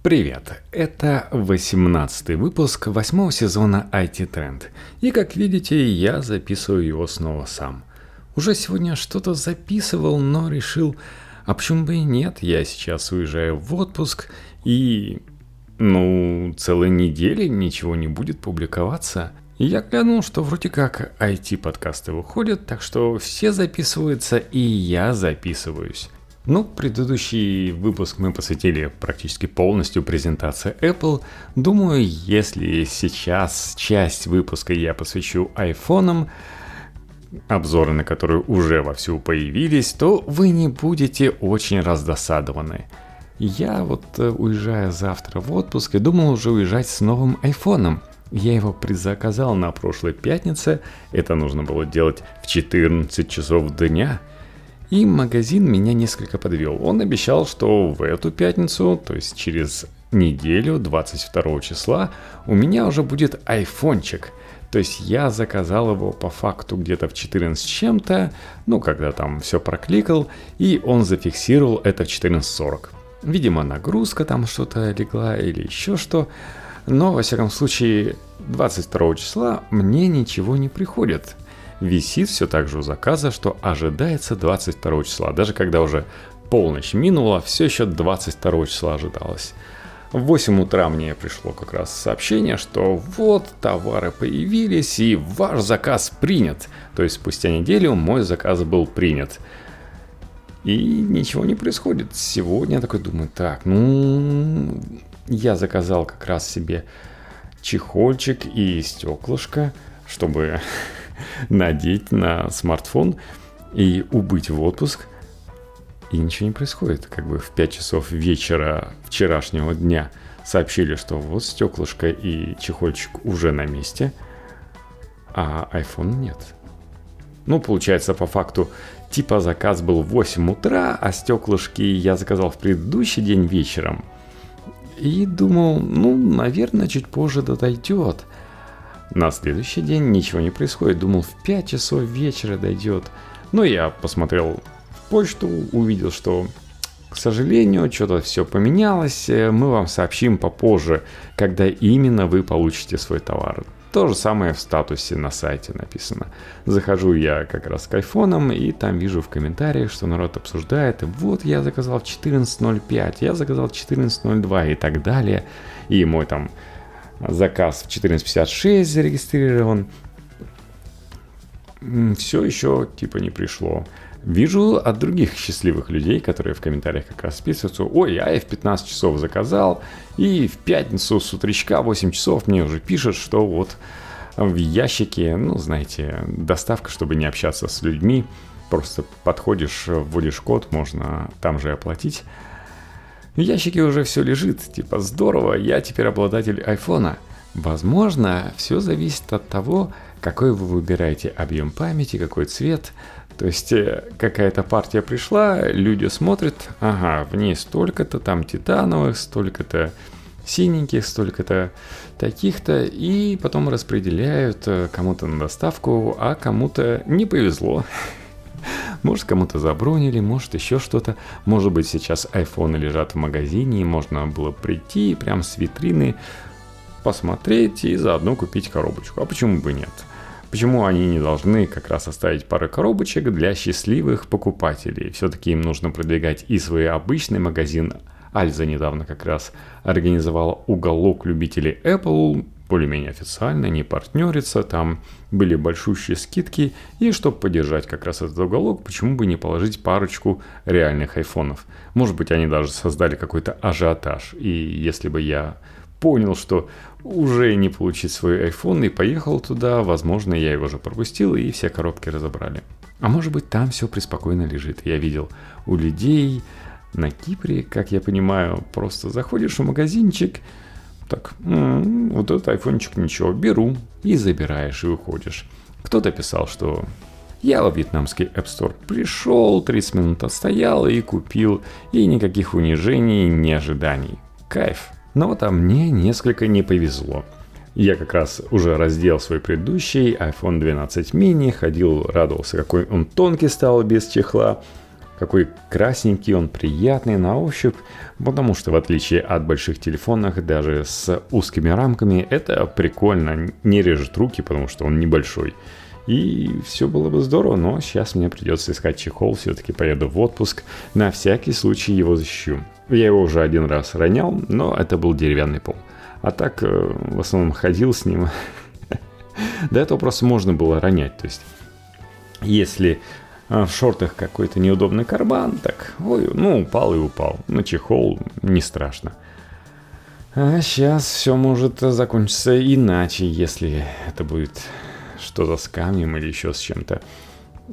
Привет! Это 18 выпуск восьмого сезона IT Trend. И как видите, я записываю его снова сам. Уже сегодня что-то записывал, но решил, а почему бы и нет, я сейчас уезжаю в отпуск и... Ну, целой недели ничего не будет публиковаться. И я глянул, что вроде как IT-подкасты выходят, так что все записываются, и я записываюсь. Ну, предыдущий выпуск мы посвятили практически полностью презентации Apple. Думаю, если сейчас часть выпуска я посвящу айфонам, обзоры на которые уже вовсю появились, то вы не будете очень раздосадованы. Я вот э, уезжаю завтра в отпуск и думал уже уезжать с новым айфоном. Я его предзаказал на прошлой пятнице, это нужно было делать в 14 часов дня – и магазин меня несколько подвел. Он обещал, что в эту пятницу, то есть через неделю, 22 числа, у меня уже будет айфончик. То есть я заказал его по факту где-то в 14 с чем-то, ну, когда там все прокликал, и он зафиксировал это в 14.40. Видимо, нагрузка там что-то легла или еще что. Но, во всяком случае, 22 числа мне ничего не приходит висит все так же у заказа, что ожидается 22 числа. Даже когда уже полночь минула, все еще 22 числа ожидалось. В 8 утра мне пришло как раз сообщение, что вот товары появились и ваш заказ принят. То есть спустя неделю мой заказ был принят. И ничего не происходит. Сегодня я такой думаю, так, ну, я заказал как раз себе чехольчик и стеклышко, чтобы надеть на смартфон и убыть в отпуск, и ничего не происходит. Как бы в 5 часов вечера вчерашнего дня сообщили, что вот стеклышко и чехольчик уже на месте, а iPhone нет. Ну, получается, по факту, типа заказ был в 8 утра, а стеклышки я заказал в предыдущий день вечером. И думал, ну, наверное, чуть позже дойдет. На следующий день ничего не происходит. Думал, в 5 часов вечера дойдет. Но я посмотрел в почту, увидел, что, к сожалению, что-то все поменялось. Мы вам сообщим попозже, когда именно вы получите свой товар. То же самое в статусе на сайте написано. Захожу я как раз к айфоном и там вижу в комментариях, что народ обсуждает. Вот я заказал 14.05, я заказал 14.02 и так далее. И мой там заказ в 14.56 зарегистрирован. Все еще типа не пришло. Вижу от других счастливых людей, которые в комментариях как раз списываются, ой, я и в 15 часов заказал, и в пятницу с утречка 8 часов мне уже пишут, что вот в ящике, ну, знаете, доставка, чтобы не общаться с людьми, просто подходишь, вводишь код, можно там же оплатить. В ящике уже все лежит, типа здорово, я теперь обладатель айфона. Возможно, все зависит от того, какой вы выбираете объем памяти, какой цвет. То есть э, какая-то партия пришла, люди смотрят, ага, в ней столько-то там титановых, столько-то синеньких, столько-то таких-то, и потом распределяют э, кому-то на доставку, а кому-то не повезло. Может, кому-то забронили, может, еще что-то. Может быть, сейчас айфоны лежат в магазине, и можно было прийти прям с витрины, посмотреть и заодно купить коробочку. А почему бы нет? Почему они не должны как раз оставить пару коробочек для счастливых покупателей? Все-таки им нужно продвигать и свой обычный магазин. Альза недавно как раз организовала уголок любителей Apple, более-менее официально, не партнерится, там были большущие скидки, и чтобы поддержать как раз этот уголок, почему бы не положить парочку реальных айфонов? Может быть, они даже создали какой-то ажиотаж, и если бы я понял, что уже не получить свой iPhone и поехал туда, возможно, я его уже пропустил и все коробки разобрали. А может быть, там все преспокойно лежит. Я видел у людей на Кипре, как я понимаю, просто заходишь в магазинчик, так, вот этот айфончик ничего, беру и забираешь и уходишь. Кто-то писал, что я во вьетнамский App Store пришел, 30 минут отстоял и купил, и никаких унижений, ни ожиданий. Кайф. Но вот а мне несколько не повезло. Я как раз уже раздел свой предыдущий iPhone 12 mini, ходил, радовался, какой он тонкий стал без чехла. Какой красненький он, приятный на ощупь, потому что в отличие от больших телефонов, даже с узкими рамками, это прикольно, не режет руки, потому что он небольшой. И все было бы здорово, но сейчас мне придется искать чехол, все-таки поеду в отпуск, на всякий случай его защищу. Я его уже один раз ронял, но это был деревянный пол. А так, э, в основном ходил с ним. До этого просто можно было ронять. То есть, если э, в шортах какой-то неудобный карман, так, ой, ну, упал и упал. На чехол не страшно. А сейчас все может закончиться иначе, если это будет что-то с камнем или еще с чем-то.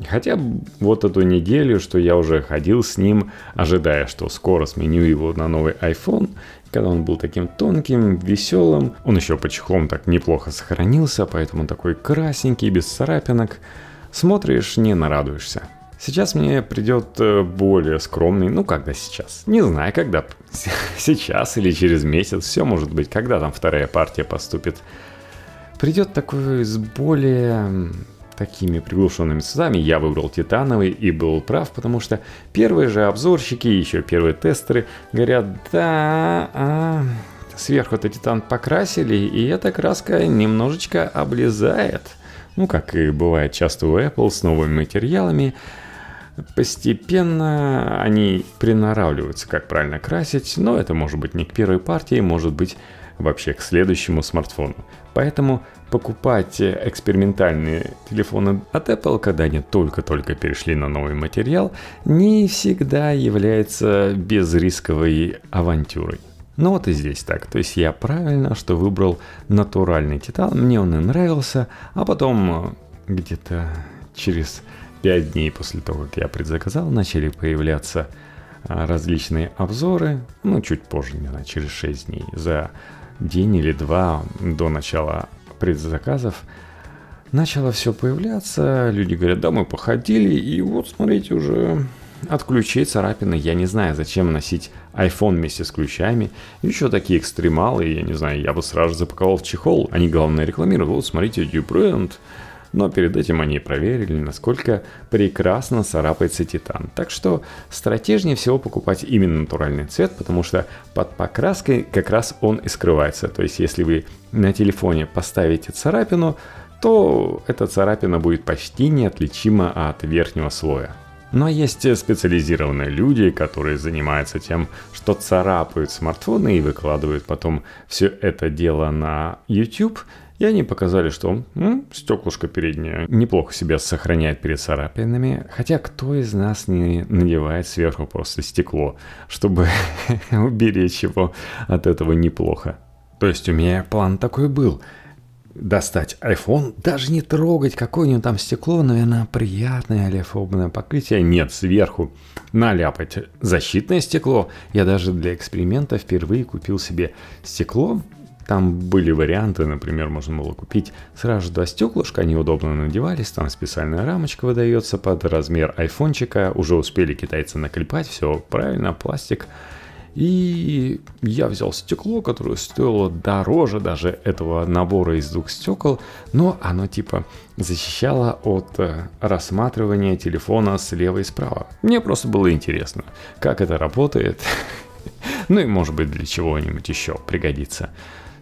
Хотя вот эту неделю, что я уже ходил с ним, ожидая, что скоро сменю его на новый iPhone, когда он был таким тонким, веселым. Он еще по чехлам так неплохо сохранился, поэтому такой красненький, без царапинок. Смотришь, не нарадуешься. Сейчас мне придет э, более скромный, ну когда сейчас, не знаю, когда, сейчас или через месяц, все может быть, когда там вторая партия поступит. Придет такой с более такими приглушенными цветами. Я выбрал титановый и был прав, потому что первые же обзорщики, еще первые тестеры говорят, да, а, сверху это титан покрасили, и эта краска немножечко облезает. Ну, как и бывает часто у Apple с новыми материалами, постепенно они приноравливаются, как правильно красить, но это может быть не к первой партии, может быть вообще к следующему смартфону. Поэтому покупать экспериментальные телефоны от Apple, когда они только-только перешли на новый материал, не всегда является безрисковой авантюрой. Ну вот и здесь так. То есть я правильно, что выбрал натуральный титан. Мне он и нравился. А потом э, где-то через 5 дней после того, как я предзаказал, начали появляться э, различные обзоры. Ну, чуть позже, не знаю, через 6 дней. За день или два до начала предзаказов начало все появляться. Люди говорят, да, мы походили, и вот, смотрите, уже от ключей царапины. Я не знаю, зачем носить iPhone вместе с ключами. Еще такие экстремалы, я не знаю, я бы сразу запаковал в чехол. Они, главное, рекламируют. Вот, смотрите, бренд но перед этим они проверили, насколько прекрасно царапается титан. Так что стратежнее всего покупать именно натуральный цвет, потому что под покраской как раз он и скрывается. То есть если вы на телефоне поставите царапину, то эта царапина будет почти неотличима от верхнего слоя. Но есть специализированные люди, которые занимаются тем, что царапают смартфоны и выкладывают потом все это дело на YouTube – и они показали, что м, стеклышко переднее неплохо себя сохраняет перед царапинами. Хотя кто из нас не надевает сверху просто стекло, чтобы уберечь его от этого неплохо. То есть у меня план такой был. Достать iPhone, даже не трогать какое-нибудь там стекло, наверное, приятное олеофобное покрытие. Нет, сверху наляпать защитное стекло. Я даже для эксперимента впервые купил себе стекло там были варианты, например, можно было купить сразу два стеклышка, они удобно надевались, там специальная рамочка выдается под размер айфончика, уже успели китайцы наклепать, все правильно, пластик. И я взял стекло, которое стоило дороже даже этого набора из двух стекол, но оно типа защищало от э, рассматривания телефона слева и справа. Мне просто было интересно, как это работает. Ну и может быть для чего-нибудь еще пригодится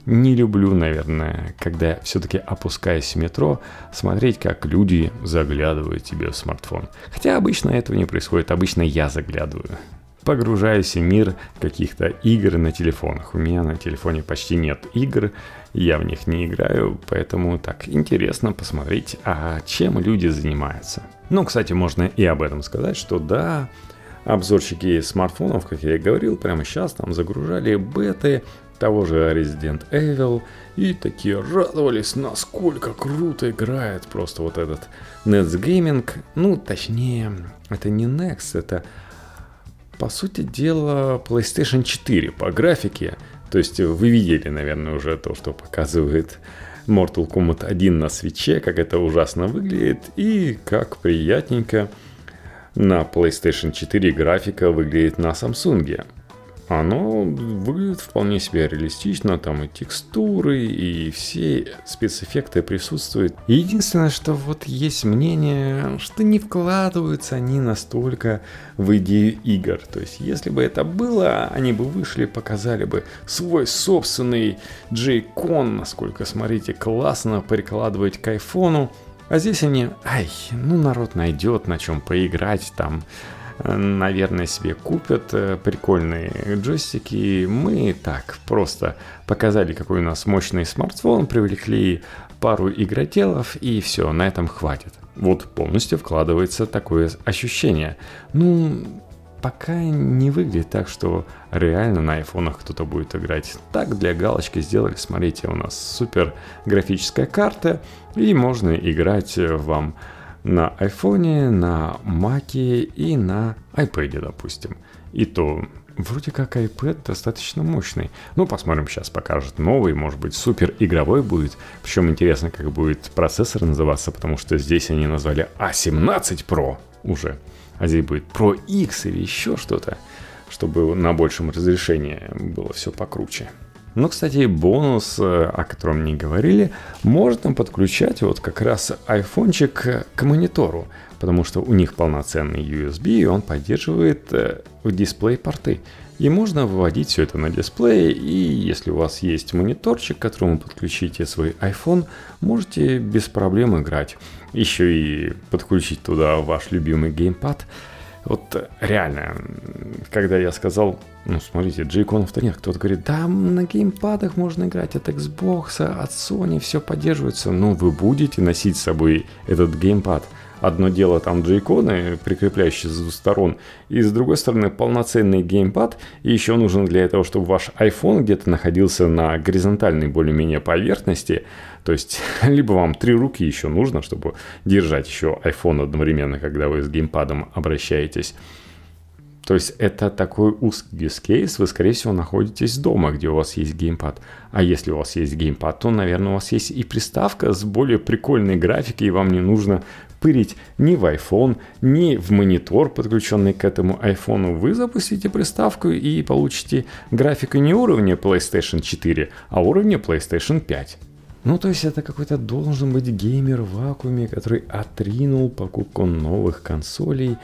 не люблю, наверное, когда все-таки опускаясь в метро, смотреть, как люди заглядывают тебе в смартфон. Хотя обычно этого не происходит, обычно я заглядываю. Погружаюсь в мир каких-то игр на телефонах. У меня на телефоне почти нет игр, я в них не играю, поэтому так интересно посмотреть, а чем люди занимаются. Ну, кстати, можно и об этом сказать, что да, обзорщики смартфонов, как я и говорил, прямо сейчас там загружали беты того же Resident Evil, и такие радовались, насколько круто играет просто вот этот Nets Gaming. Ну, точнее, это не Next, это по сути дела PlayStation 4 по графике. То есть вы видели, наверное, уже то, что показывает Mortal Kombat 1 на свече, как это ужасно выглядит и как приятненько на PlayStation 4 графика выглядит на Samsung. Оно выглядит вполне себе реалистично, там и текстуры, и все спецэффекты присутствуют. Единственное, что вот есть мнение, что не вкладываются они настолько в идею игр. То есть, если бы это было, они бы вышли, показали бы свой собственный J-Con, насколько, смотрите, классно прикладывать к айфону. А здесь они, ай, ну народ найдет на чем поиграть там наверное, себе купят э, прикольные джойстики. Мы так просто показали, какой у нас мощный смартфон, привлекли пару игроделов и все, на этом хватит. Вот полностью вкладывается такое ощущение. Ну, пока не выглядит так, что реально на айфонах кто-то будет играть. Так для галочки сделали, смотрите, у нас супер графическая карта, и можно играть вам на айфоне, на маке и на iPad, допустим. И то вроде как iPad достаточно мощный. Ну, посмотрим, сейчас покажет новый, может быть, супер игровой будет. Причем интересно, как будет процессор называться, потому что здесь они назвали A17 а Pro уже. А здесь будет Pro X или еще что-то, чтобы на большем разрешении было все покруче. Но, кстати, бонус, э, о котором не говорили, можно подключать вот как раз айфончик к монитору, потому что у них полноценный USB, и он поддерживает э, дисплей-порты. И можно выводить все это на дисплей, и если у вас есть мониторчик, к которому подключите свой iPhone, можете без проблем играть. Еще и подключить туда ваш любимый геймпад – вот реально, когда я сказал, ну смотрите, джейконов-то нет, кто-то говорит, да, на геймпадах можно играть от Xbox, от Sony, все поддерживается. Ну, вы будете носить с собой этот геймпад – Одно дело там джейконы, прикрепляющие с двух сторон, и с другой стороны полноценный геймпад, и еще нужен для этого, чтобы ваш iPhone где-то находился на горизонтальной более-менее поверхности, то есть либо вам три руки еще нужно, чтобы держать еще iPhone одновременно, когда вы с геймпадом обращаетесь. То есть это такой узкий case, вы, скорее всего, находитесь дома, где у вас есть геймпад. А если у вас есть геймпад, то, наверное, у вас есть и приставка с более прикольной графикой, и вам не нужно пырить ни в iPhone, ни в монитор, подключенный к этому iPhone. Вы запустите приставку и получите графику не уровня PlayStation 4, а уровня PlayStation 5. Ну, то есть это какой-то должен быть геймер в вакууме, который отринул покупку новых консолей,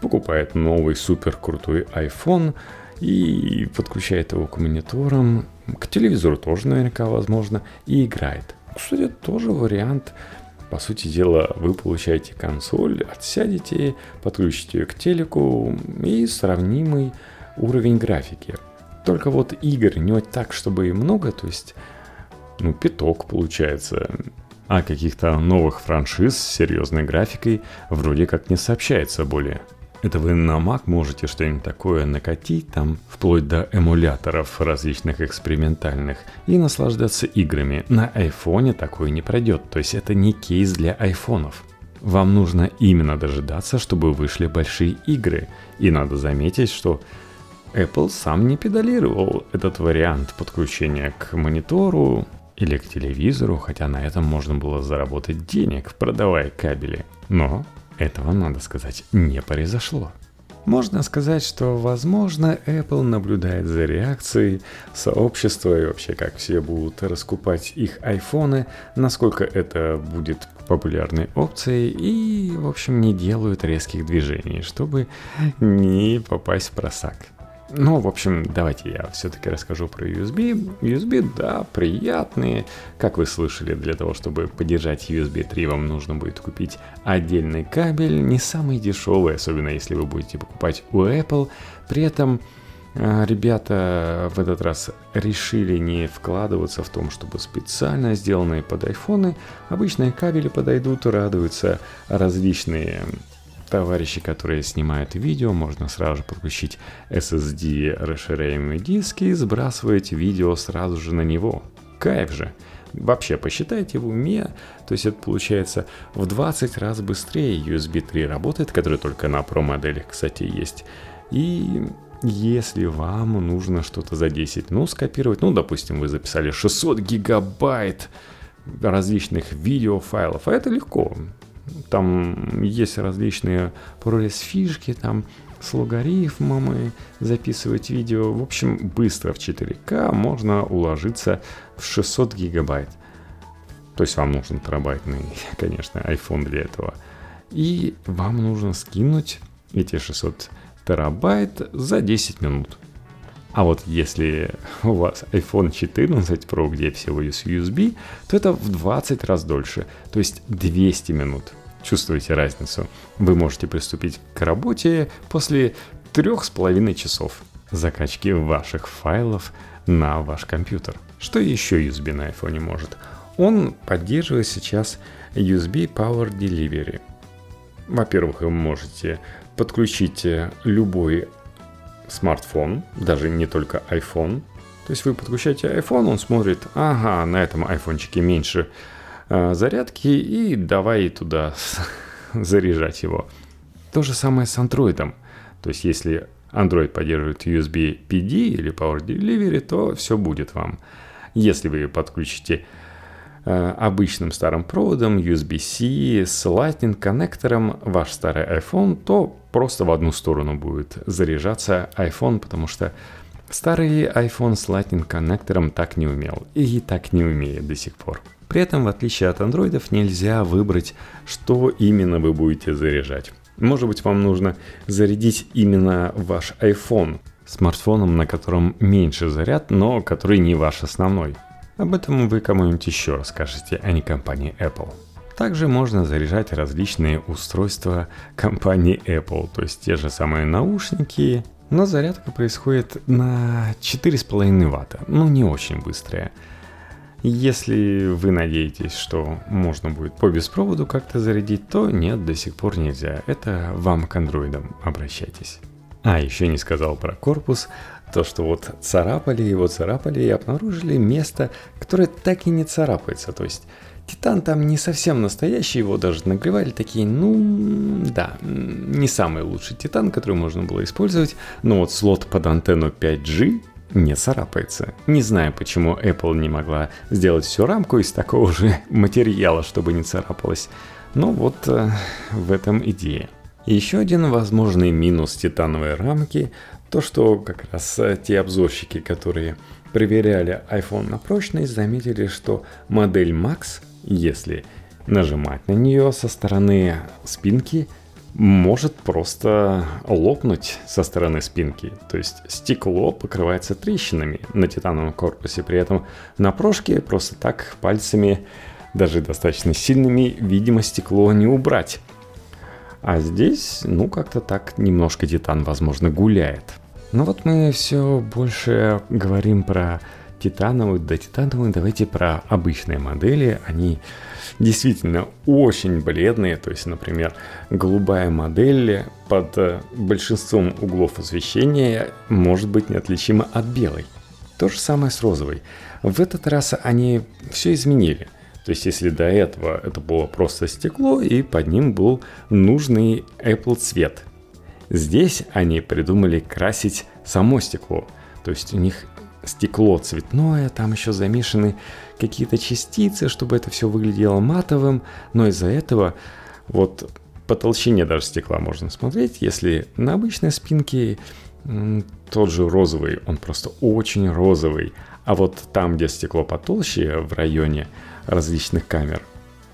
покупает новый супер крутой iPhone и подключает его к мониторам, к телевизору тоже наверняка возможно, и играет. Кстати, тоже вариант по сути дела, вы получаете консоль, отсядете, подключите ее к телеку и сравнимый уровень графики. Только вот игр не так, чтобы и много, то есть, ну, пяток получается. А каких-то новых франшиз с серьезной графикой вроде как не сообщается более. Это вы на Mac можете что-нибудь такое накатить, там, вплоть до эмуляторов различных экспериментальных, и наслаждаться играми. На айфоне такое не пройдет, то есть это не кейс для айфонов. Вам нужно именно дожидаться, чтобы вышли большие игры. И надо заметить, что Apple сам не педалировал этот вариант подключения к монитору или к телевизору, хотя на этом можно было заработать денег, продавая кабели. Но этого, надо сказать, не произошло. Можно сказать, что, возможно, Apple наблюдает за реакцией сообщества и вообще, как все будут раскупать их айфоны, насколько это будет популярной опцией и, в общем, не делают резких движений, чтобы не попасть в просак. Ну, в общем, давайте я все-таки расскажу про USB. USB, да, приятные. Как вы слышали, для того, чтобы поддержать USB 3, вам нужно будет купить отдельный кабель, не самый дешевый, особенно если вы будете покупать у Apple. При этом а, ребята в этот раз решили не вкладываться в том, чтобы специально сделанные под айфоны обычные кабели подойдут, радуются различные товарищи, которые снимают видео, можно сразу же подключить SSD расширяемые диски и сбрасывать видео сразу же на него. Кайф же! Вообще, посчитайте в уме, то есть это получается в 20 раз быстрее USB 3 работает, который только на Pro моделях, кстати, есть. И если вам нужно что-то за 10, ну, скопировать, ну, допустим, вы записали 600 гигабайт различных видеофайлов, а это легко там есть различные ProRes фишки, там с логарифмами записывать видео. В общем, быстро в 4К можно уложиться в 600 гигабайт. То есть вам нужен терабайтный, конечно, iPhone для этого. И вам нужно скинуть эти 600 терабайт за 10 минут. А вот если у вас iPhone 14 Pro, где всего есть USB, то это в 20 раз дольше, то есть 200 минут. Чувствуете разницу? Вы можете приступить к работе после трех с половиной часов закачки ваших файлов на ваш компьютер. Что еще USB на iPhone может? Он поддерживает сейчас USB Power Delivery. Во-первых, вы можете подключить любой смартфон, даже не только iPhone. То есть вы подключаете iPhone, он смотрит, ага, на этом айфончике меньше э, зарядки, и давай туда заряжать его. То же самое с Android. То есть если Android поддерживает USB PD или Power Delivery, то все будет вам. Если вы подключите обычным старым проводом USB-C с Lightning коннектором ваш старый iPhone, то просто в одну сторону будет заряжаться iPhone, потому что старый iPhone с Lightning коннектором так не умел и так не умеет до сих пор. При этом, в отличие от андроидов, нельзя выбрать, что именно вы будете заряжать. Может быть, вам нужно зарядить именно ваш iPhone смартфоном, на котором меньше заряд, но который не ваш основной. Об этом вы кому-нибудь еще расскажете, а не компании Apple. Также можно заряжать различные устройства компании Apple, то есть те же самые наушники, но зарядка происходит на 4,5 ватта, ну не очень быстрая. Если вы надеетесь, что можно будет по беспроводу как-то зарядить, то нет, до сих пор нельзя. Это вам к андроидам обращайтесь. А, еще не сказал про корпус. То, что вот царапали его, царапали и обнаружили место, которое так и не царапается. То есть Титан там не совсем настоящий, его даже нагревали такие, ну, да, не самый лучший Титан, который можно было использовать, но вот слот под антенну 5G не царапается. Не знаю, почему Apple не могла сделать всю рамку из такого же материала, чтобы не царапалось. Но вот э, в этом идея. Еще один возможный минус титановой рамки то, что как раз э, те обзорщики, которые проверяли iPhone на прочность, заметили, что модель Max, если нажимать на нее со стороны спинки, может просто лопнуть со стороны спинки. То есть стекло покрывается трещинами на титановом корпусе. При этом на прошке просто так пальцами, даже достаточно сильными, видимо, стекло не убрать. А здесь, ну, как-то так немножко Титан, возможно, гуляет. Но вот мы все больше говорим про титановую, да титановую, давайте про обычные модели. Они действительно очень бледные, то есть, например, голубая модель под э, большинством углов освещения может быть неотличима от белой. То же самое с розовой. В этот раз они все изменили. То есть, если до этого это было просто стекло, и под ним был нужный Apple цвет. Здесь они придумали красить само стекло. То есть у них стекло цветное, там еще замешаны какие-то частицы, чтобы это все выглядело матовым, но из-за этого вот по толщине даже стекла можно смотреть. Если на обычной спинке тот же розовый, он просто очень розовый, а вот там, где стекло потолще, в районе различных камер,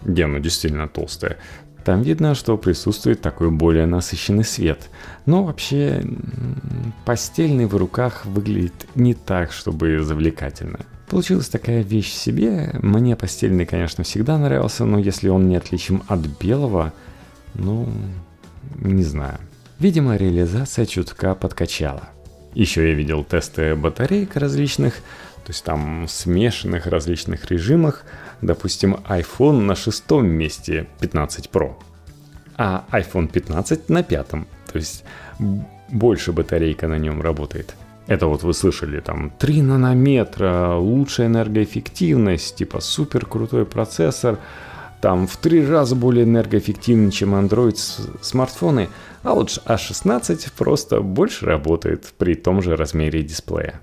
где оно действительно толстое, там видно, что присутствует такой более насыщенный свет. Но вообще постельный в руках выглядит не так, чтобы завлекательно. Получилась такая вещь себе. Мне постельный, конечно, всегда нравился, но если он не отличим от белого, ну, не знаю. Видимо, реализация чутка подкачала. Еще я видел тесты батареек различных, то есть там смешанных различных режимах. Допустим, iPhone на шестом месте 15 Pro, а iPhone 15 на пятом. То есть больше батарейка на нем работает. Это вот вы слышали, там 3 нанометра, лучшая энергоэффективность, типа супер крутой процессор, там в три раза более энергоэффективный, чем Android смартфоны, а вот A16 просто больше работает при том же размере дисплея.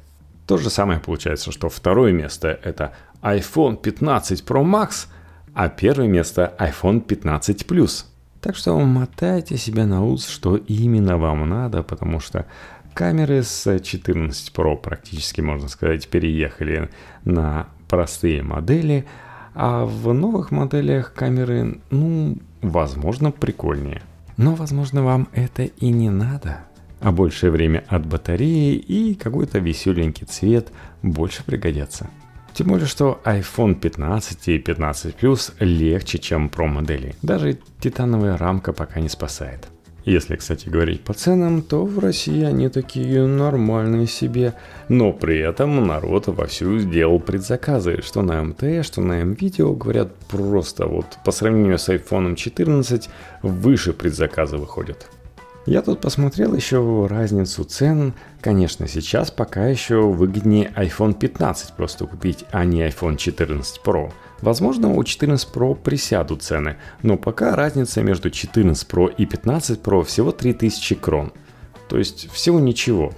То же самое получается, что второе место это iPhone 15 Pro Max, а первое место iPhone 15 Plus. Так что мотайте себя на ус, что именно вам надо, потому что камеры с 14 Pro практически, можно сказать, переехали на простые модели, а в новых моделях камеры, ну, возможно, прикольнее. Но, возможно, вам это и не надо. А большее время от батареи и какой-то веселенький цвет больше пригодятся. Тем более, что iPhone 15 и 15 Plus легче, чем Pro модели. Даже титановая рамка пока не спасает. Если, кстати, говорить по ценам, то в России они такие нормальные себе. Но при этом народ вовсю сделал предзаказы, что на МТ, что на МВидео, говорят, просто вот по сравнению с iPhone 14 выше предзаказы выходят. Я тут посмотрел еще разницу цен. Конечно, сейчас пока еще выгоднее iPhone 15 просто купить, а не iPhone 14 Pro. Возможно, у 14 Pro присядут цены, но пока разница между 14 Pro и 15 Pro всего 3000 крон. То есть всего ничего.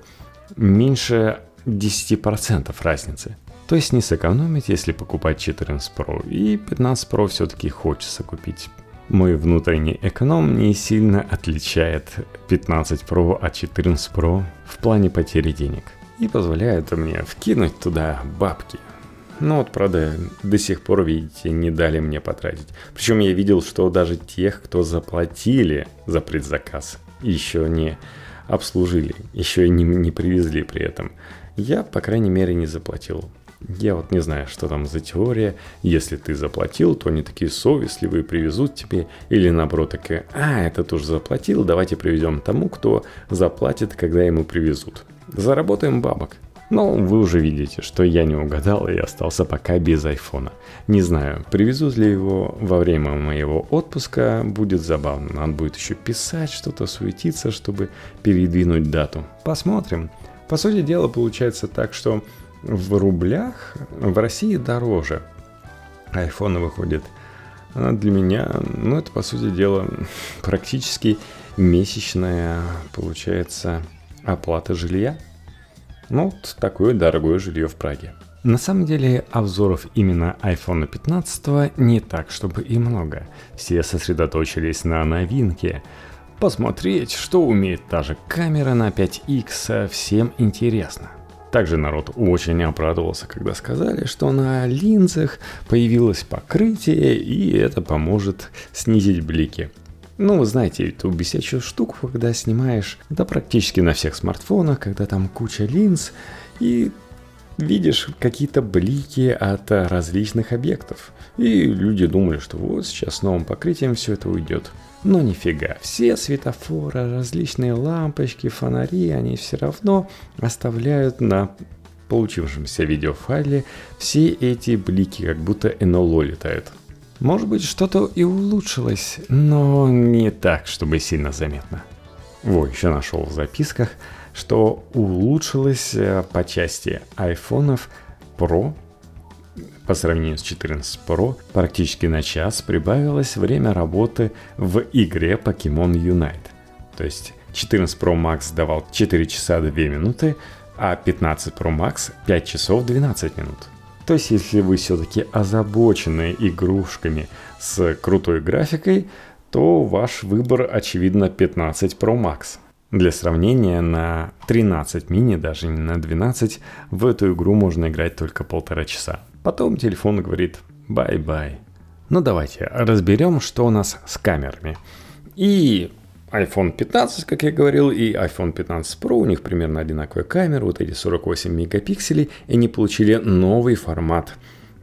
Меньше 10% разницы. То есть не сэкономить, если покупать 14 Pro. И 15 Pro все-таки хочется купить. Мой внутренний эконом не сильно отличает 15 Pro от 14 Pro в плане потери денег. И позволяет мне вкинуть туда бабки – ну вот, правда, до сих пор, видите, не дали мне потратить. Причем я видел, что даже тех, кто заплатили за предзаказ, еще не обслужили, еще не, не привезли при этом. Я, по крайней мере, не заплатил. Я вот не знаю, что там за теория. Если ты заплатил, то они такие совестливые, привезут тебе. Или наоборот, такие, а, это тоже заплатил, давайте привезем тому, кто заплатит, когда ему привезут. Заработаем бабок. Но вы уже видите, что я не угадал и остался пока без айфона. Не знаю, привезут ли его во время моего отпуска, будет забавно. Надо будет еще писать что-то, суетиться, чтобы передвинуть дату. Посмотрим. По сути дела получается так, что в рублях в России дороже. Айфоны выходит а для меня, ну это по сути дела практически месячная, получается, оплата жилья. Ну, вот такое дорогое жилье в Праге. На самом деле обзоров именно iPhone 15 не так, чтобы и много. Все сосредоточились на новинке. Посмотреть, что умеет та же камера на 5X, всем интересно. Также народ очень обрадовался, когда сказали, что на линзах появилось покрытие, и это поможет снизить блики. Ну, вы знаете эту бесячую штуку, когда снимаешь, да практически на всех смартфонах, когда там куча линз, и видишь какие-то блики от различных объектов. И люди думали, что вот сейчас с новым покрытием все это уйдет. Но нифига, все светофоры, различные лампочки, фонари, они все равно оставляют на получившемся видеофайле все эти блики, как будто НЛО летают. Может быть, что-то и улучшилось, но не так, чтобы сильно заметно. Во, еще нашел в записках, что улучшилось э, по части айфонов Pro по сравнению с 14 Pro практически на час прибавилось время работы в игре Pokemon Unite. То есть 14 Pro Max давал 4 часа 2 минуты, а 15 Pro Max 5 часов 12 минут. То есть, если вы все-таки озабочены игрушками с крутой графикой, то ваш выбор, очевидно, 15 Pro Max. Для сравнения, на 13 мини, даже не на 12, в эту игру можно играть только полтора часа. Потом телефон говорит «bye-bye». Ну давайте разберем, что у нас с камерами. И iPhone 15, как я говорил, и iPhone 15 Pro, у них примерно одинаковая камера, вот эти 48 мегапикселей, и они получили новый формат,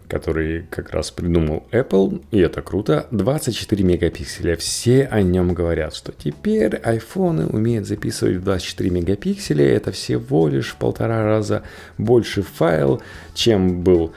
который как раз придумал Apple, и это круто, 24 мегапикселя. Все о нем говорят, что теперь айфоны умеют записывать 24 мегапикселя, это всего лишь в полтора раза больше файл, чем был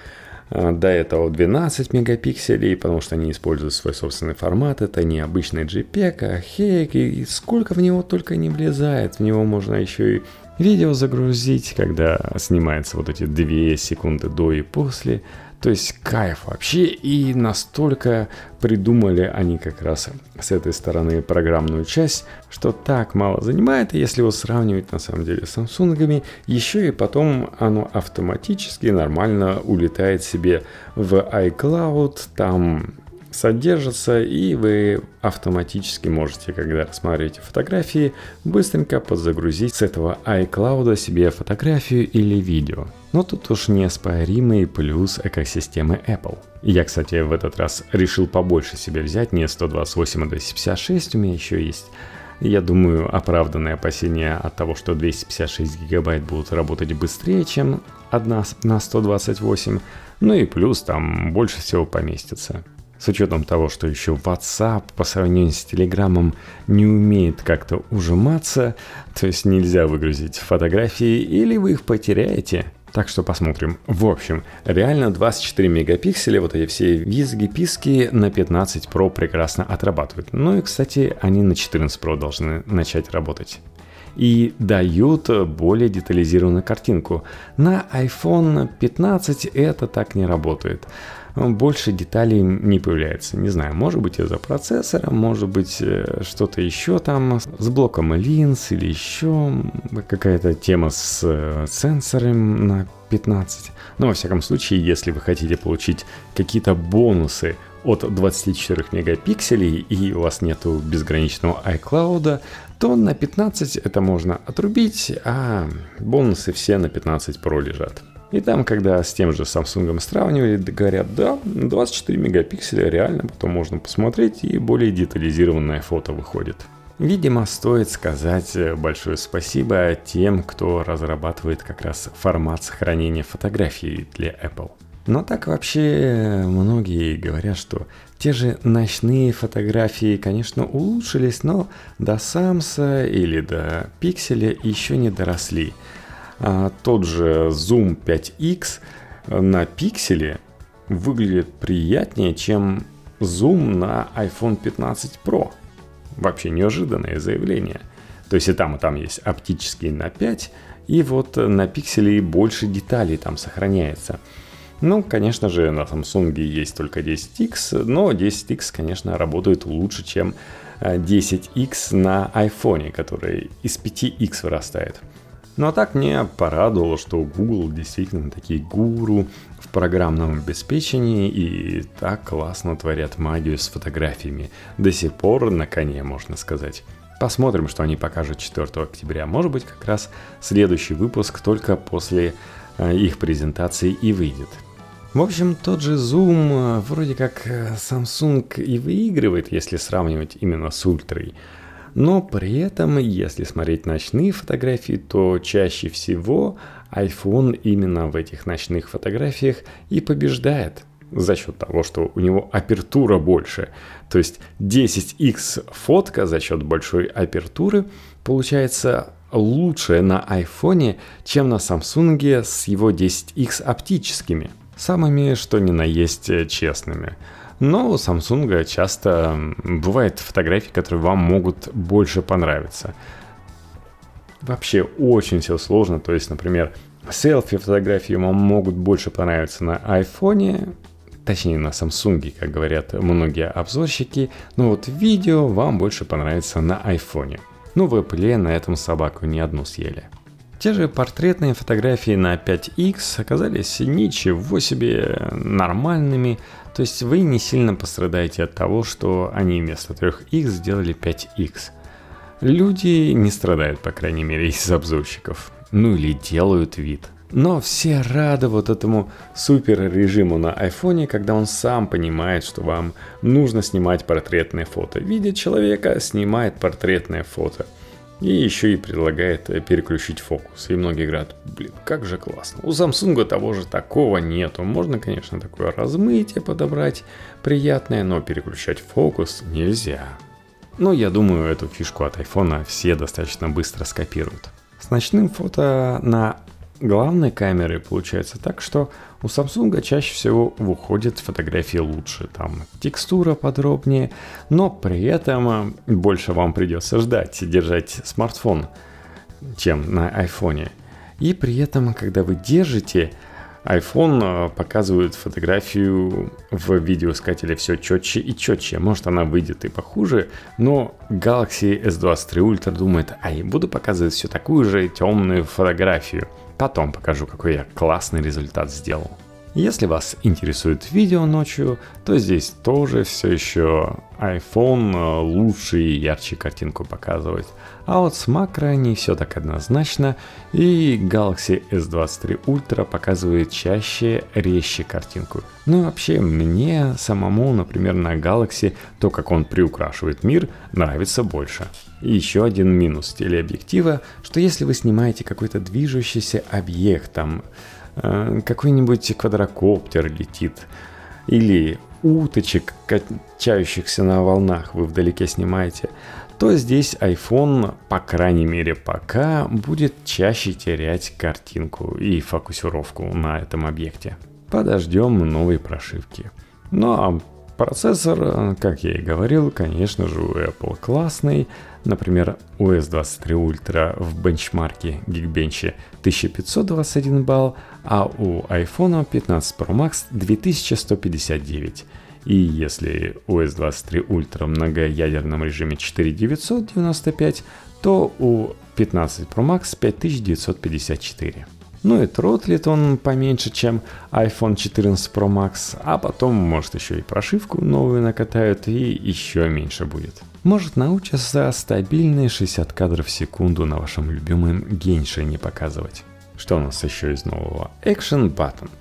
до этого 12 мегапикселей, потому что они используют свой собственный формат. Это не обычный JPEG, а HEIC, и сколько в него только не влезает. В него можно еще и видео загрузить, когда снимается вот эти 2 секунды до и после. То есть кайф вообще. И настолько придумали они как раз с этой стороны программную часть, что так мало занимает. Если его сравнивать на самом деле с Samsung, еще и потом оно автоматически нормально улетает себе в iCloud. Там содержится, и вы автоматически можете, когда рассматриваете фотографии, быстренько подзагрузить с этого iCloud себе фотографию или видео. Но тут уж неоспоримый плюс экосистемы Apple. Я, кстати, в этот раз решил побольше себе взять, не 128, а 256 у меня еще есть. Я думаю, оправданное опасение от того, что 256 гигабайт будут работать быстрее, чем одна на 128. Ну и плюс там больше всего поместится. С учетом того, что еще WhatsApp по сравнению с Telegram не умеет как-то ужиматься, то есть нельзя выгрузить фотографии или вы их потеряете. Так что посмотрим. В общем, реально 24 мегапикселя, вот эти все визги, писки на 15 Pro прекрасно отрабатывают. Ну и, кстати, они на 14 Pro должны начать работать и дают более детализированную картинку. На iPhone 15 это так не работает. Больше деталей не появляется. Не знаю, может быть из-за процессора, может быть э, что-то еще там с блоком линз или еще какая-то тема с э, сенсором на 15. Но во всяком случае, если вы хотите получить какие-то бонусы от 24 мегапикселей и у вас нету безграничного iCloud, то на 15 это можно отрубить, а бонусы все на 15 Pro лежат. И там, когда с тем же Samsung сравнивали, говорят, да, 24 мегапикселя реально потом можно посмотреть и более детализированное фото выходит. Видимо, стоит сказать большое спасибо тем, кто разрабатывает как раз формат сохранения фотографий для Apple. Но так вообще многие говорят, что те же ночные фотографии, конечно, улучшились, но до Самса или до Пикселя еще не доросли. А тот же Zoom 5X на Пикселе выглядит приятнее, чем Zoom на iPhone 15 Pro. Вообще неожиданное заявление. То есть и там, и там есть оптический на 5, и вот на пикселе больше деталей там сохраняется – ну, конечно же, на Samsung есть только 10X, но 10X, конечно, работает лучше, чем 10X э, на iPhone, который из 5X вырастает. Ну а так мне порадовало, что Google действительно такие гуру в программном обеспечении и так классно творят магию с фотографиями. До сих пор на коне, можно сказать. Посмотрим, что они покажут 4 октября. Может быть, как раз следующий выпуск только после э, их презентации и выйдет. В общем, тот же Zoom э, вроде как э, Samsung и выигрывает, если сравнивать именно с ультрой. Но при этом, если смотреть ночные фотографии, то чаще всего iPhone именно в этих ночных фотографиях и побеждает за счет того, что у него апертура больше. То есть 10x фотка за счет большой апертуры получается лучше на iPhone, чем на Samsung с его 10x оптическими – самыми, что ни на есть, э, честными. Но у Samsung часто бывают фотографии, которые вам могут больше понравиться. Вообще очень все сложно. То есть, например, селфи фотографии вам могут больше понравиться на iPhone, точнее на Samsung, как говорят многие обзорщики, но вот видео вам больше понравится на iPhone. Ну, в Apple на этом собаку не одну съели. Те же портретные фотографии на 5X оказались ничего себе нормальными, то есть вы не сильно пострадаете от того, что они вместо 3X сделали 5X. Люди не страдают, по крайней мере, из обзорщиков. Ну или делают вид. Но все рады вот этому супер режиму на айфоне, когда он сам понимает, что вам нужно снимать портретное фото. Видит человека, снимает портретное фото – и еще и предлагает э, переключить фокус. И многие говорят, блин, как же классно. У Samsung того же такого нету. Можно, конечно, такое размытие подобрать приятное, но переключать фокус нельзя. Но я думаю, эту фишку от iPhone все достаточно быстро скопируют. С ночным фото на главной камеры получается так, что у Samsung чаще всего выходят фотографии лучше, там текстура подробнее, но при этом больше вам придется ждать, держать смартфон, чем на iPhone. И при этом, когда вы держите, iPhone показывает фотографию в видеоискателе все четче и четче. Может она выйдет и похуже, но Galaxy S23 Ultra думает, ай, буду показывать все такую же темную фотографию – Потом покажу, какой я классный результат сделал. Если вас интересует видео ночью, то здесь тоже все еще iPhone э, лучше и ярче картинку показывает. А вот с макро не все так однозначно, и Galaxy S23 Ultra показывает чаще, резче картинку. Ну и вообще, мне самому, например, на Galaxy, то, как он приукрашивает мир, нравится больше. И еще один минус телеобъектива, что если вы снимаете какой-то движущийся объект, там, какой-нибудь квадрокоптер летит, или уточек, качающихся на волнах, вы вдалеке снимаете, то здесь iPhone, по крайней мере пока, будет чаще терять картинку и фокусировку на этом объекте. Подождем новой прошивки. Ну а процессор, как я и говорил, конечно же у Apple классный, Например, у S23 Ultra в бенчмарке Geekbench 1521 балл, а у iPhone 15 Pro Max 2159. И если у S23 Ultra в многоядерном режиме 4995, то у 15 Pro Max 5954. Ну и тротлит он поменьше, чем iPhone 14 Pro Max, а потом, может, еще и прошивку новую накатают и еще меньше будет может научиться стабильные 60 кадров в секунду на вашем любимом генше не показывать. Что у нас еще из нового? Action Button.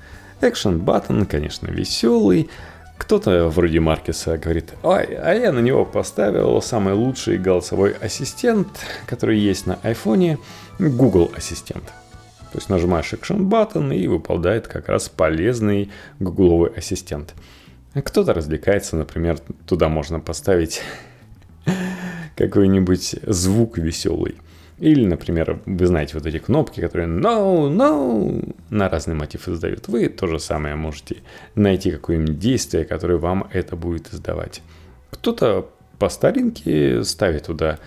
Action Button, конечно, веселый. Кто-то вроде Маркеса говорит, ой, а я на него поставил самый лучший голосовой ассистент, который есть на айфоне, Google Ассистент. То есть нажимаешь Action Button и выпадает как раз полезный гугловый ассистент. Кто-то развлекается, например, туда можно поставить какой-нибудь звук веселый. Или, например, вы знаете вот эти кнопки, которые no, no на разные мотивы издают. Вы то же самое можете найти какое-нибудь действие, которое вам это будет издавать. Кто-то по старинке ставит туда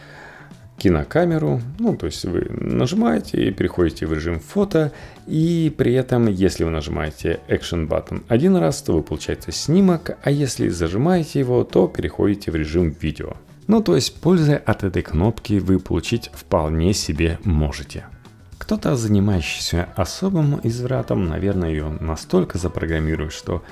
кинокамеру, ну, то есть вы нажимаете и переходите в режим фото, и при этом, если вы нажимаете Action Button один раз, то вы получаете снимок, а если зажимаете его, то переходите в режим видео. Ну то есть пользы от этой кнопки вы получить вполне себе можете. Кто-то, занимающийся особым извратом, наверное, ее настолько запрограммирует, что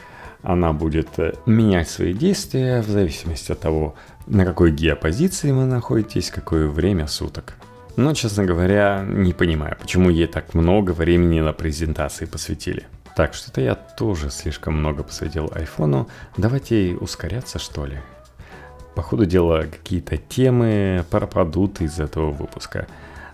она будет э, менять свои действия в зависимости от того, на какой геопозиции вы находитесь, какое время суток. Но, честно говоря, не понимаю, почему ей так много времени на презентации посвятили. Так, что-то я тоже слишком много посвятил айфону. Давайте ускоряться, что ли по ходу дела какие-то темы пропадут из этого выпуска.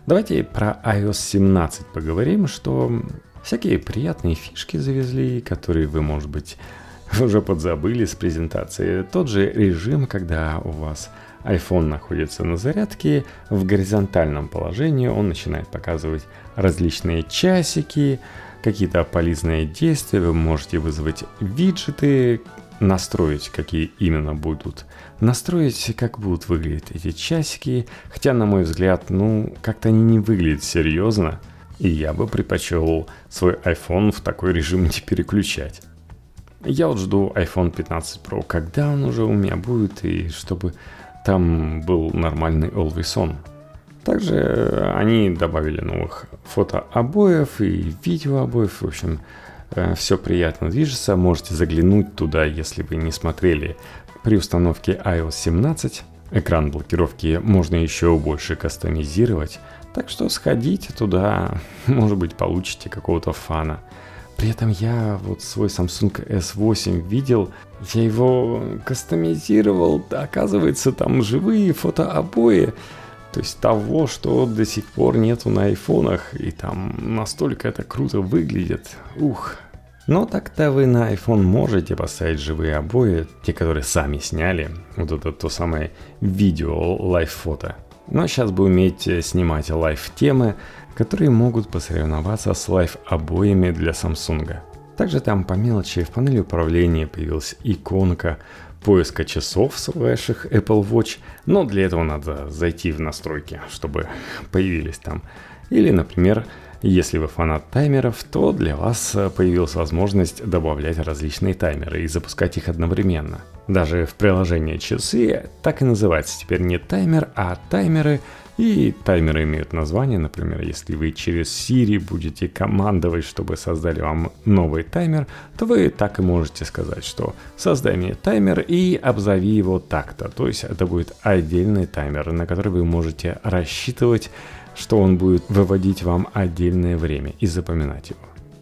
Давайте про iOS 17 поговорим, что всякие приятные фишки завезли, которые вы, может быть, уже подзабыли с презентации. Тот же режим, когда у вас iPhone находится на зарядке, в горизонтальном положении он начинает показывать различные часики, какие-то полезные действия, вы можете вызвать виджеты, настроить, какие именно будут. Настроить, как будут выглядеть эти часики, хотя, на мой взгляд, ну, как-то они не выглядят серьезно, и я бы предпочел свой iPhone в такой режим не переключать. Я вот жду iPhone 15 Pro, когда он уже у меня будет, и чтобы там был нормальный Always On. Также они добавили новых фотообоев и видеообоев, в общем, Э, все приятно движется, можете заглянуть туда, если вы не смотрели. При установке iOS 17 экран блокировки можно еще больше кастомизировать, так что сходите туда, может быть получите какого-то фана. При этом я вот свой Samsung S8 видел, я его кастомизировал, оказывается там живые фотообои, то есть того, что до сих пор нету на айфонах, и там настолько это круто выглядит. Ух, но так-то вы на iPhone можете поставить живые обои, те, которые сами сняли, вот это то самое видео, лайв-фото. Но сейчас бы уметь э, снимать лайв-темы, которые могут посоревноваться с лайв-обоями для Samsung. Также там по мелочи в панели управления появилась иконка поиска часов с ваших Apple Watch, но для этого надо зайти в настройки, чтобы появились там. Или, например, если вы фанат таймеров, то для вас э, появилась возможность добавлять различные таймеры и запускать их одновременно. Даже в приложении часы так и называется теперь не таймер, а таймеры, И таймеры имеют название, например, если вы через Siri будете командовать, чтобы создали вам новый таймер, то вы так и можете сказать, что создай мне таймер и обзови его так-то. То есть это будет отдельный таймер, на который вы можете рассчитывать, что он будет выводить вам отдельное время и запоминать его.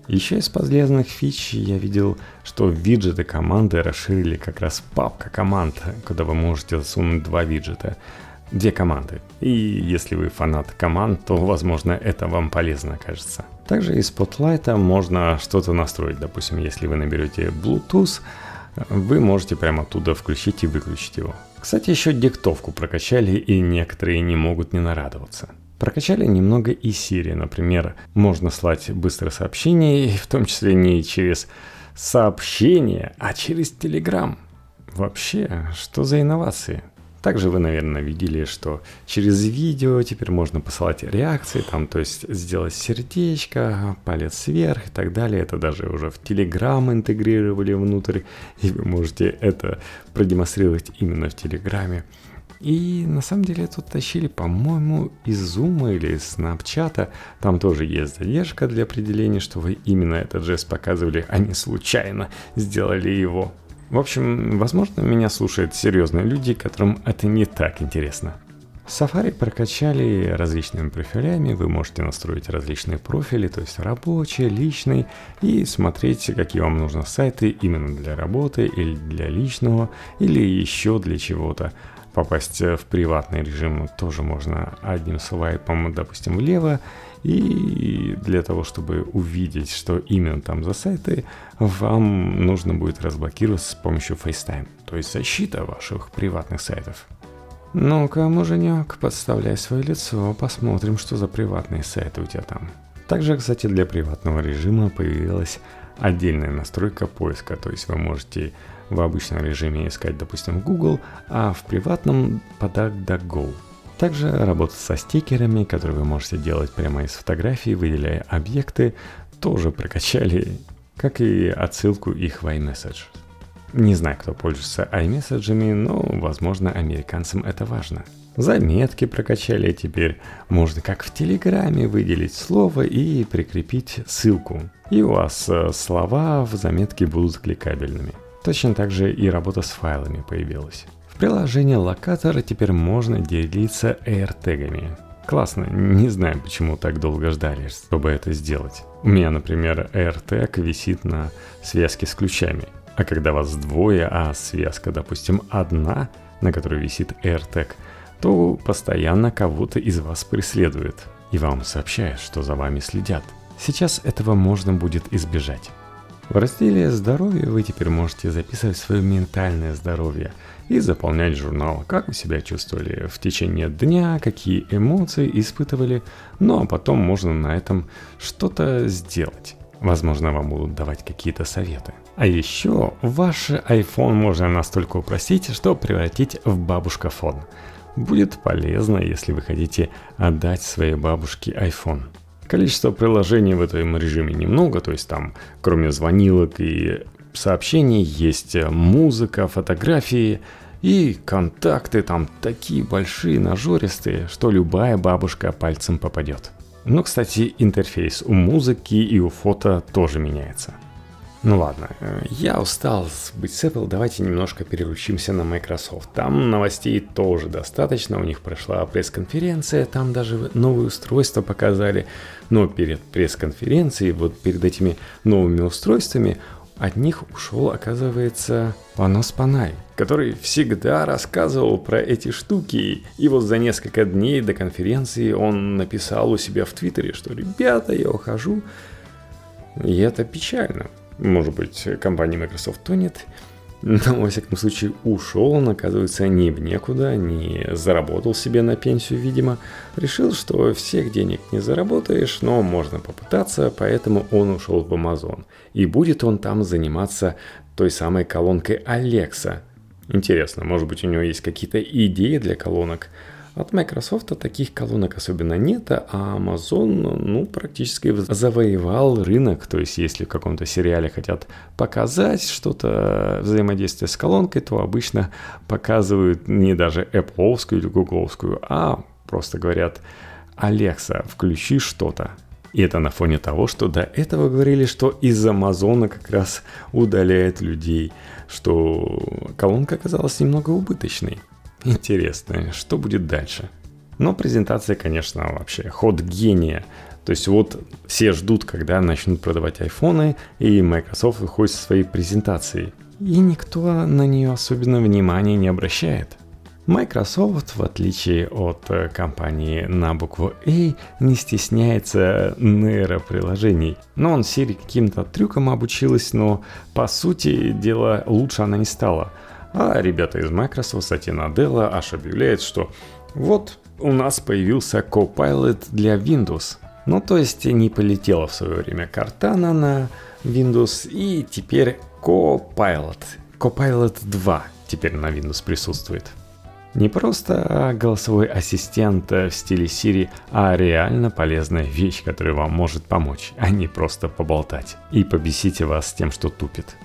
Еще из полезных фич я видел, что виджеты команды расширили как раз папка команд, куда вы можете засунуть два виджета – две команды. И если вы фанат команд, то, возможно, это вам полезно окажется. Также из Spotlight можно что-то настроить. Допустим, если вы наберете Bluetooth, вы можете прямо оттуда включить и выключить его. Кстати, еще диктовку прокачали, и некоторые не могут не нарадоваться. Прокачали немного и Siri, например, можно слать быстрые сообщения, в том числе не через сообщение, а через Telegram. Вообще, что за инновации? Также вы, наверное, видели, что через видео теперь можно посылать реакции, там, то есть сделать сердечко, палец вверх и так далее. Это даже уже в Telegram интегрировали внутрь, и вы можете это продемонстрировать именно в Телеграме. И на самом деле тут тащили, по-моему, из Zoom или из Snapchat. Там тоже есть задержка для определения, что вы именно этот жест показывали, а не случайно сделали его. В общем, возможно, меня слушают серьезные люди, которым это не так интересно. Safari прокачали различными профилями, вы можете настроить различные профили, то есть рабочий, личный, и смотреть, какие вам нужны сайты именно для работы или для личного, или еще для чего-то. Попасть в приватный режим тоже можно одним свайпом, допустим, влево, и для того, чтобы увидеть, что именно там за сайты, вам нужно будет разблокироваться с помощью FaceTime, то есть защита ваших приватных сайтов. Ну-ка, муженек, подставляй свое лицо, посмотрим, что за приватные сайты у тебя там. Также, кстати, для приватного режима появилась отдельная настройка поиска, то есть вы можете в обычном режиме искать, допустим, Google, а в приватном по. Также работа со стикерами, которые вы можете делать прямо из фотографий, выделяя объекты, тоже прокачали, как и отсылку их в iMessage. Не знаю, кто пользуется iMessage, но, возможно, американцам это важно. Заметки прокачали теперь. Можно как в Телеграме выделить слово и прикрепить ссылку. И у вас э, слова в заметке будут кликабельными. Точно так же и работа с файлами появилась. В приложении локатора теперь можно делиться AirTag'ами. Классно, не знаю, почему так долго ждали, чтобы это сделать. У меня, например, AirTag висит на связке с ключами. А когда вас двое, а связка, допустим, одна, на которой висит AirTag, то постоянно кого-то из вас преследует и вам сообщает, что за вами следят. Сейчас этого можно будет избежать. В разделе «Здоровье» вы теперь можете записывать свое ментальное здоровье – и заполнять журнал, как вы себя чувствовали в течение дня, какие эмоции испытывали, ну а потом можно на этом что-то сделать. Возможно, вам будут давать какие-то советы. А еще ваш iPhone можно настолько упростить, что превратить в бабушка-фон. Будет полезно, если вы хотите отдать своей бабушке iPhone. Количество приложений в этом режиме немного, то есть там кроме звонилок и сообщений есть музыка, фотографии и контакты там такие большие, нажористые, что любая бабушка пальцем попадет. Но, кстати, интерфейс у музыки и у фото тоже меняется. Ну ладно, э, я устал быть с Apple, давайте немножко переключимся на Microsoft. Там новостей тоже достаточно, у них прошла пресс-конференция, там даже новые устройства показали. Но перед пресс-конференцией, вот перед этими новыми устройствами, от них ушел, оказывается, Панос Панай, который всегда рассказывал про эти штуки. И вот за несколько дней до конференции он написал у себя в Твиттере, что «Ребята, я ухожу». И это печально. Может быть, компания Microsoft тонет, но, во всяком случае, ушел он, оказывается, не в некуда, не заработал себе на пенсию, видимо. Решил, что всех денег не заработаешь, но можно попытаться, поэтому он ушел в Amazon. И будет он там заниматься той самой колонкой Alexa. Интересно, может быть, у него есть какие-то идеи для колонок – от Microsoft таких колонок особенно нет, а Amazon ну, практически завоевал рынок. То есть, если в каком-то сериале хотят показать что-то взаимодействие с колонкой, то обычно показывают не даже Apple или Google, а просто говорят «Алекса, включи что-то». И это на фоне того, что до этого говорили, что из Амазона как раз удаляет людей, что колонка оказалась немного убыточной. Интересно, что будет дальше? Но презентация, конечно, вообще ход гения. То есть вот все ждут, когда начнут продавать айфоны, и Microsoft выходит со своей презентацией. И никто на нее особенно внимания не обращает. Microsoft, в отличие от э, компании на букву A, не стесняется нейроприложений. Но он Siri каким-то трюком обучилась, но по сути дела лучше она не стала. А ребята из Microsoft, кстати, Nadella аж объявляет, что вот у нас появился Copilot для Windows. Ну, то есть не полетела в свое время Cortana на Windows, и теперь Copilot. Copilot 2 теперь на Windows присутствует. Не просто голосовой ассистент в стиле Siri, а реально полезная вещь, которая вам может помочь, а не просто поболтать и побесить вас тем, что тупит.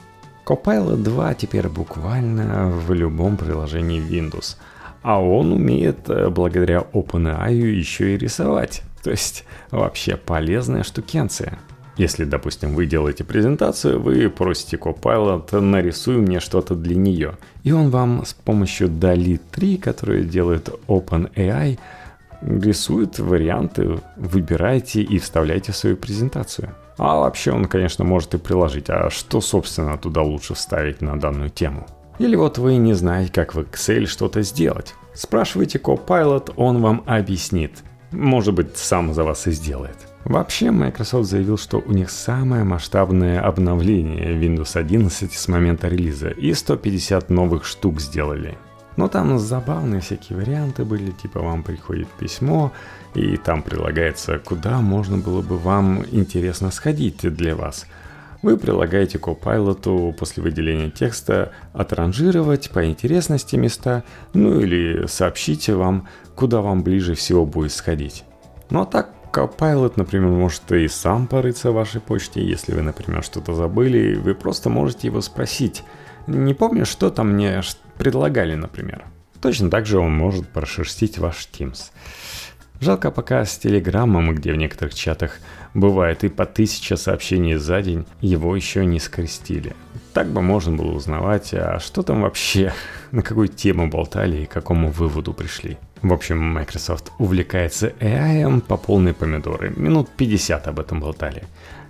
Copilot 2 теперь буквально в любом приложении Windows, а он умеет э, благодаря OpenAI еще и рисовать. То есть вообще полезная штукенция. Если, допустим, вы делаете презентацию, вы просите Copilot, нарисуй мне что-то для нее. И он вам с помощью DALI 3, которую делает OpenAI, рисует варианты, выбирайте и вставляйте в свою презентацию. А вообще он, конечно, может и приложить, а что, собственно, туда лучше вставить на данную тему? Или вот вы не знаете, как в Excel что-то сделать. Спрашивайте Copilot, он вам объяснит. Может быть, сам за вас и сделает. Вообще, Microsoft заявил, что у них самое масштабное обновление Windows 11 с момента релиза, и 150 новых штук сделали. Но там забавные всякие варианты были, типа вам приходит письмо, и там прилагается, куда можно было бы вам интересно сходить для вас. Вы прилагаете Copilot после выделения текста отранжировать по интересности места, ну или сообщите вам, куда вам ближе всего будет сходить. Ну а так Copilot, например, может и сам порыться в вашей почте, если вы, например, что-то забыли, вы просто можете его спросить. Не помню, что там мне предлагали, например. Точно так же он может прошерстить ваш Teams. Жалко пока с Телеграммом, где в некоторых чатах бывает и по тысяча сообщений за день, его еще не скрестили. Так бы можно было узнавать, а что там вообще, на какую тему болтали и к какому выводу пришли. В общем, Microsoft увлекается AI по полной помидоры. Минут 50 об этом болтали,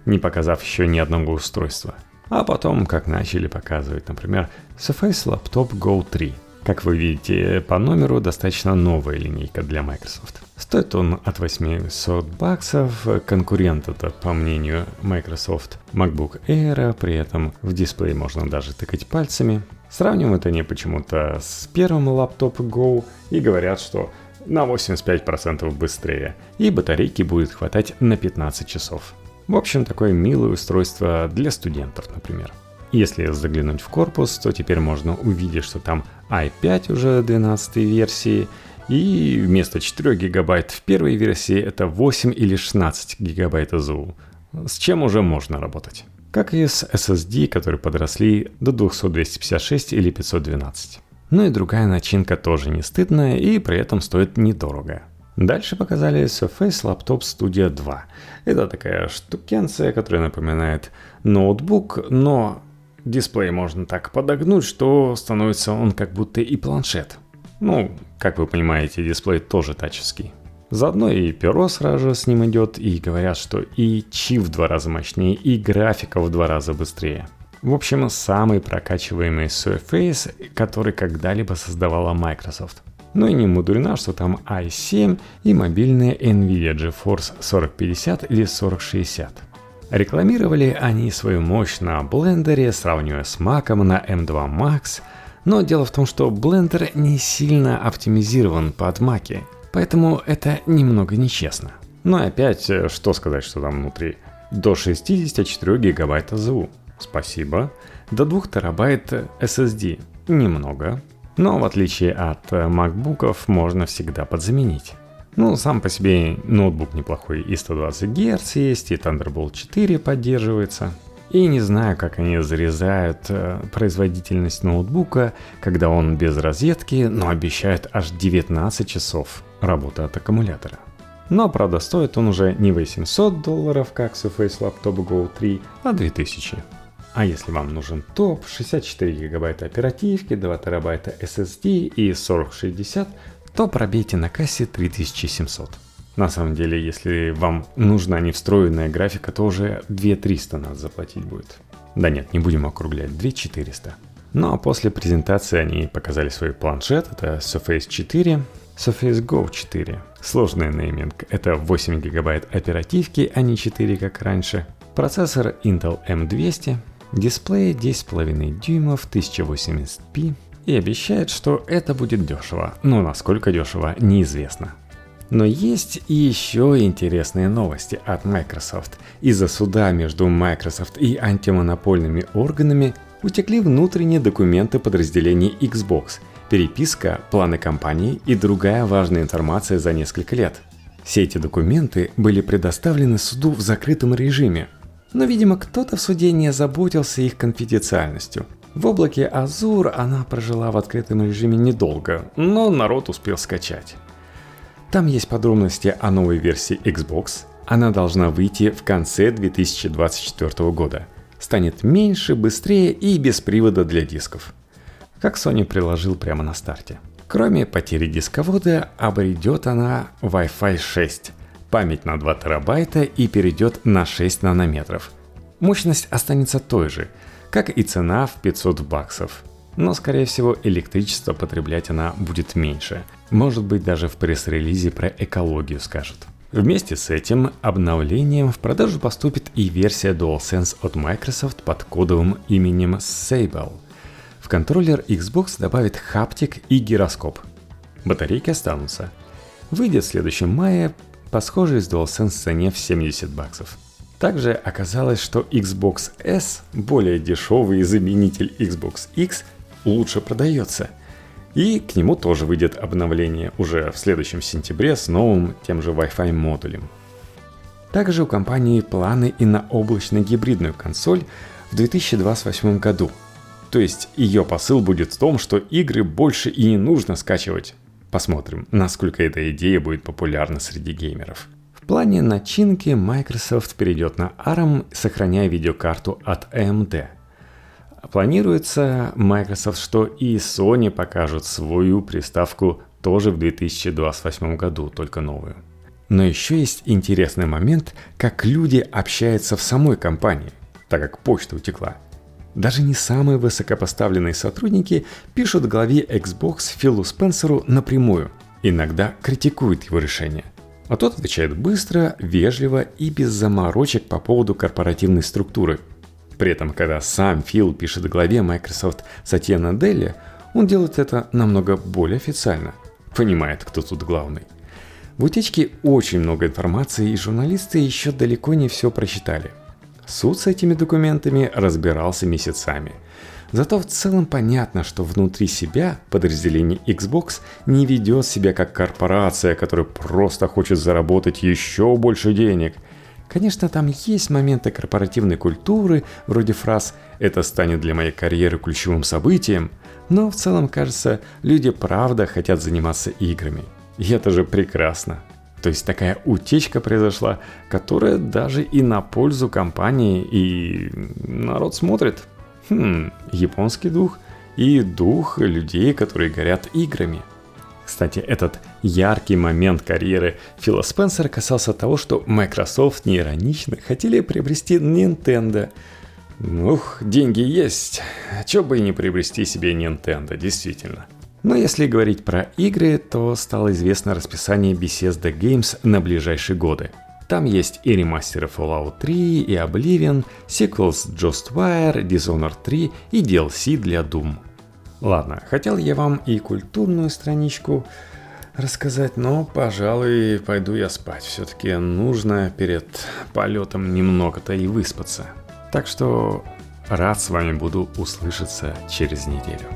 не показав еще ни одного устройства. А потом, как начали показывать, например, Surface Laptop Go 3. Как вы видите, по номеру достаточно новая линейка для Microsoft. Стоит он от 800 баксов, конкурент это, по мнению Microsoft, MacBook Air, при этом в дисплей можно даже тыкать пальцами. Сравнивают они почему-то с первым лаптоп Go и говорят, что на 85% быстрее, и батарейки будет хватать на 15 часов. В общем, такое милое устройство для студентов, например. Если заглянуть в корпус, то теперь можно увидеть, что там i5 уже 12 версии, и вместо 4 гигабайт в первой версии это 8 или 16 гигабайт ОЗУ, с чем уже можно работать как и с SSD, которые подросли до 200, 256 или 512. Ну и другая начинка тоже не стыдная и при этом стоит недорого. Дальше показали Surface Laptop Studio 2. Это такая штукенция, которая напоминает ноутбук, но дисплей можно так подогнуть, что становится он как будто и планшет. Ну, как вы понимаете, дисплей тоже таческий. Заодно и перо сразу же с ним идет, и говорят, что и чип в два раза мощнее, и графика в два раза быстрее. В общем, самый прокачиваемый Surface, который когда-либо создавала Microsoft. Ну и не мудрено, что там i7 и мобильные NVIDIA GeForce 4050 или 4060. Рекламировали они свою мощь на блендере, сравнивая с Mac на M2 Max, но дело в том, что блендер не сильно оптимизирован под Mac, Поэтому это немного нечестно. Но ну опять, э, что сказать, что там внутри? До 64 гигабайт АЗУ. Спасибо. До 2 терабайт SSD. Немного. Но в отличие от э, макбуков можно всегда подзаменить. Ну, сам по себе ноутбук неплохой, и 120 Гц есть, и Thunderbolt 4 поддерживается. И не знаю, как они зарезают э, производительность ноутбука, когда он без розетки, но обещают аж 19 часов работы от аккумулятора. Но, правда, стоит он уже не 800 долларов, как Surface Laptop Go 3, а 2000. А если вам нужен топ, 64 гигабайта оперативки, 2 терабайта SSD и 4060, то пробейте на кассе 3700. На самом деле, если вам нужна не встроенная графика, то уже 2300 надо заплатить будет. Да нет, не будем округлять, 2400. Ну а после презентации они показали свой планшет, это Surface 4, Surface Go 4. Сложный нейминг, это 8 гигабайт оперативки, а не 4 как раньше. Процессор Intel M200, дисплей 10,5 дюймов 1080p и обещает, что это будет дешево, но насколько дешево неизвестно. Но есть и еще интересные новости от Microsoft. Из-за суда между Microsoft и антимонопольными органами утекли внутренние документы подразделений Xbox, переписка, планы компании и другая важная информация за несколько лет. Все эти документы были предоставлены суду в закрытом режиме, но, видимо, кто-то в суде не заботился их конфиденциальностью. В облаке Azure она прожила в открытом режиме недолго, но народ успел скачать. Там есть подробности о новой версии Xbox. Она должна выйти в конце 2024 года. Станет меньше, быстрее и без привода для дисков. Как Sony приложил прямо на старте. Кроме потери дисковода, обретет она Wi-Fi 6, память на 2 терабайта и перейдет на 6 нанометров. Мощность останется той же, как и цена в 500 баксов. Но, скорее всего, электричество потреблять она будет меньше – может быть, даже в пресс-релизе про экологию скажут. Вместе с этим обновлением в продажу поступит и версия DualSense от Microsoft под кодовым именем Sable. В контроллер Xbox добавит хаптик и гироскоп. Батарейки останутся. Выйдет в следующем мае по схожей с DualSense цене в 70 баксов. Также оказалось, что Xbox S, более дешевый заменитель Xbox X, лучше продается – и к нему тоже выйдет обновление уже в следующем сентябре с новым тем же Wi-Fi модулем. Также у компании планы и на облачно-гибридную консоль в 2028 году. То есть ее посыл будет в том, что игры больше и не нужно скачивать. Посмотрим, насколько эта идея будет популярна среди геймеров. Плане начинки Microsoft перейдет на ARM, сохраняя видеокарту от AMD – Планируется Microsoft, что и Sony покажут свою приставку тоже в 2028 году, только новую. Но еще есть интересный момент, как люди общаются в самой компании, так как почта утекла. Даже не самые высокопоставленные сотрудники пишут главе Xbox Филу Спенсеру напрямую, иногда критикуют его решение. А тот отвечает быстро, вежливо и без заморочек по поводу корпоративной структуры – при этом, когда сам Фил пишет в главе Microsoft Сатья Наделли, он делает это намного более официально. Понимает, кто тут главный. В утечке очень много информации, и журналисты еще далеко не все прочитали. Суд с этими документами разбирался месяцами. Зато в целом понятно, что внутри себя подразделение Xbox не ведет себя как корпорация, которая просто хочет заработать еще больше денег – Конечно, там есть моменты корпоративной культуры, вроде фраз «это станет для моей карьеры ключевым событием», но в целом, кажется, люди правда хотят заниматься играми. И это же прекрасно. То есть такая утечка произошла, которая даже и на пользу компании, и народ смотрит. Хм, японский дух и дух людей, которые горят играми – кстати, этот яркий момент карьеры Фила Спенсера касался того, что Microsoft неиронично хотели приобрести Nintendo. Ух, деньги есть. Чё бы и не приобрести себе Nintendo, действительно. Но если говорить про игры, то стало известно расписание Bethesda Games на ближайшие годы. Там есть и ремастеры Fallout 3, и Oblivion, sequels Ghostwire, Dishonored 3 и DLC для Doom – Ладно, хотел я вам и культурную страничку рассказать, но, пожалуй, пойду я спать. Все-таки нужно перед полетом немного-то и выспаться. Так что рад с вами буду услышаться через неделю.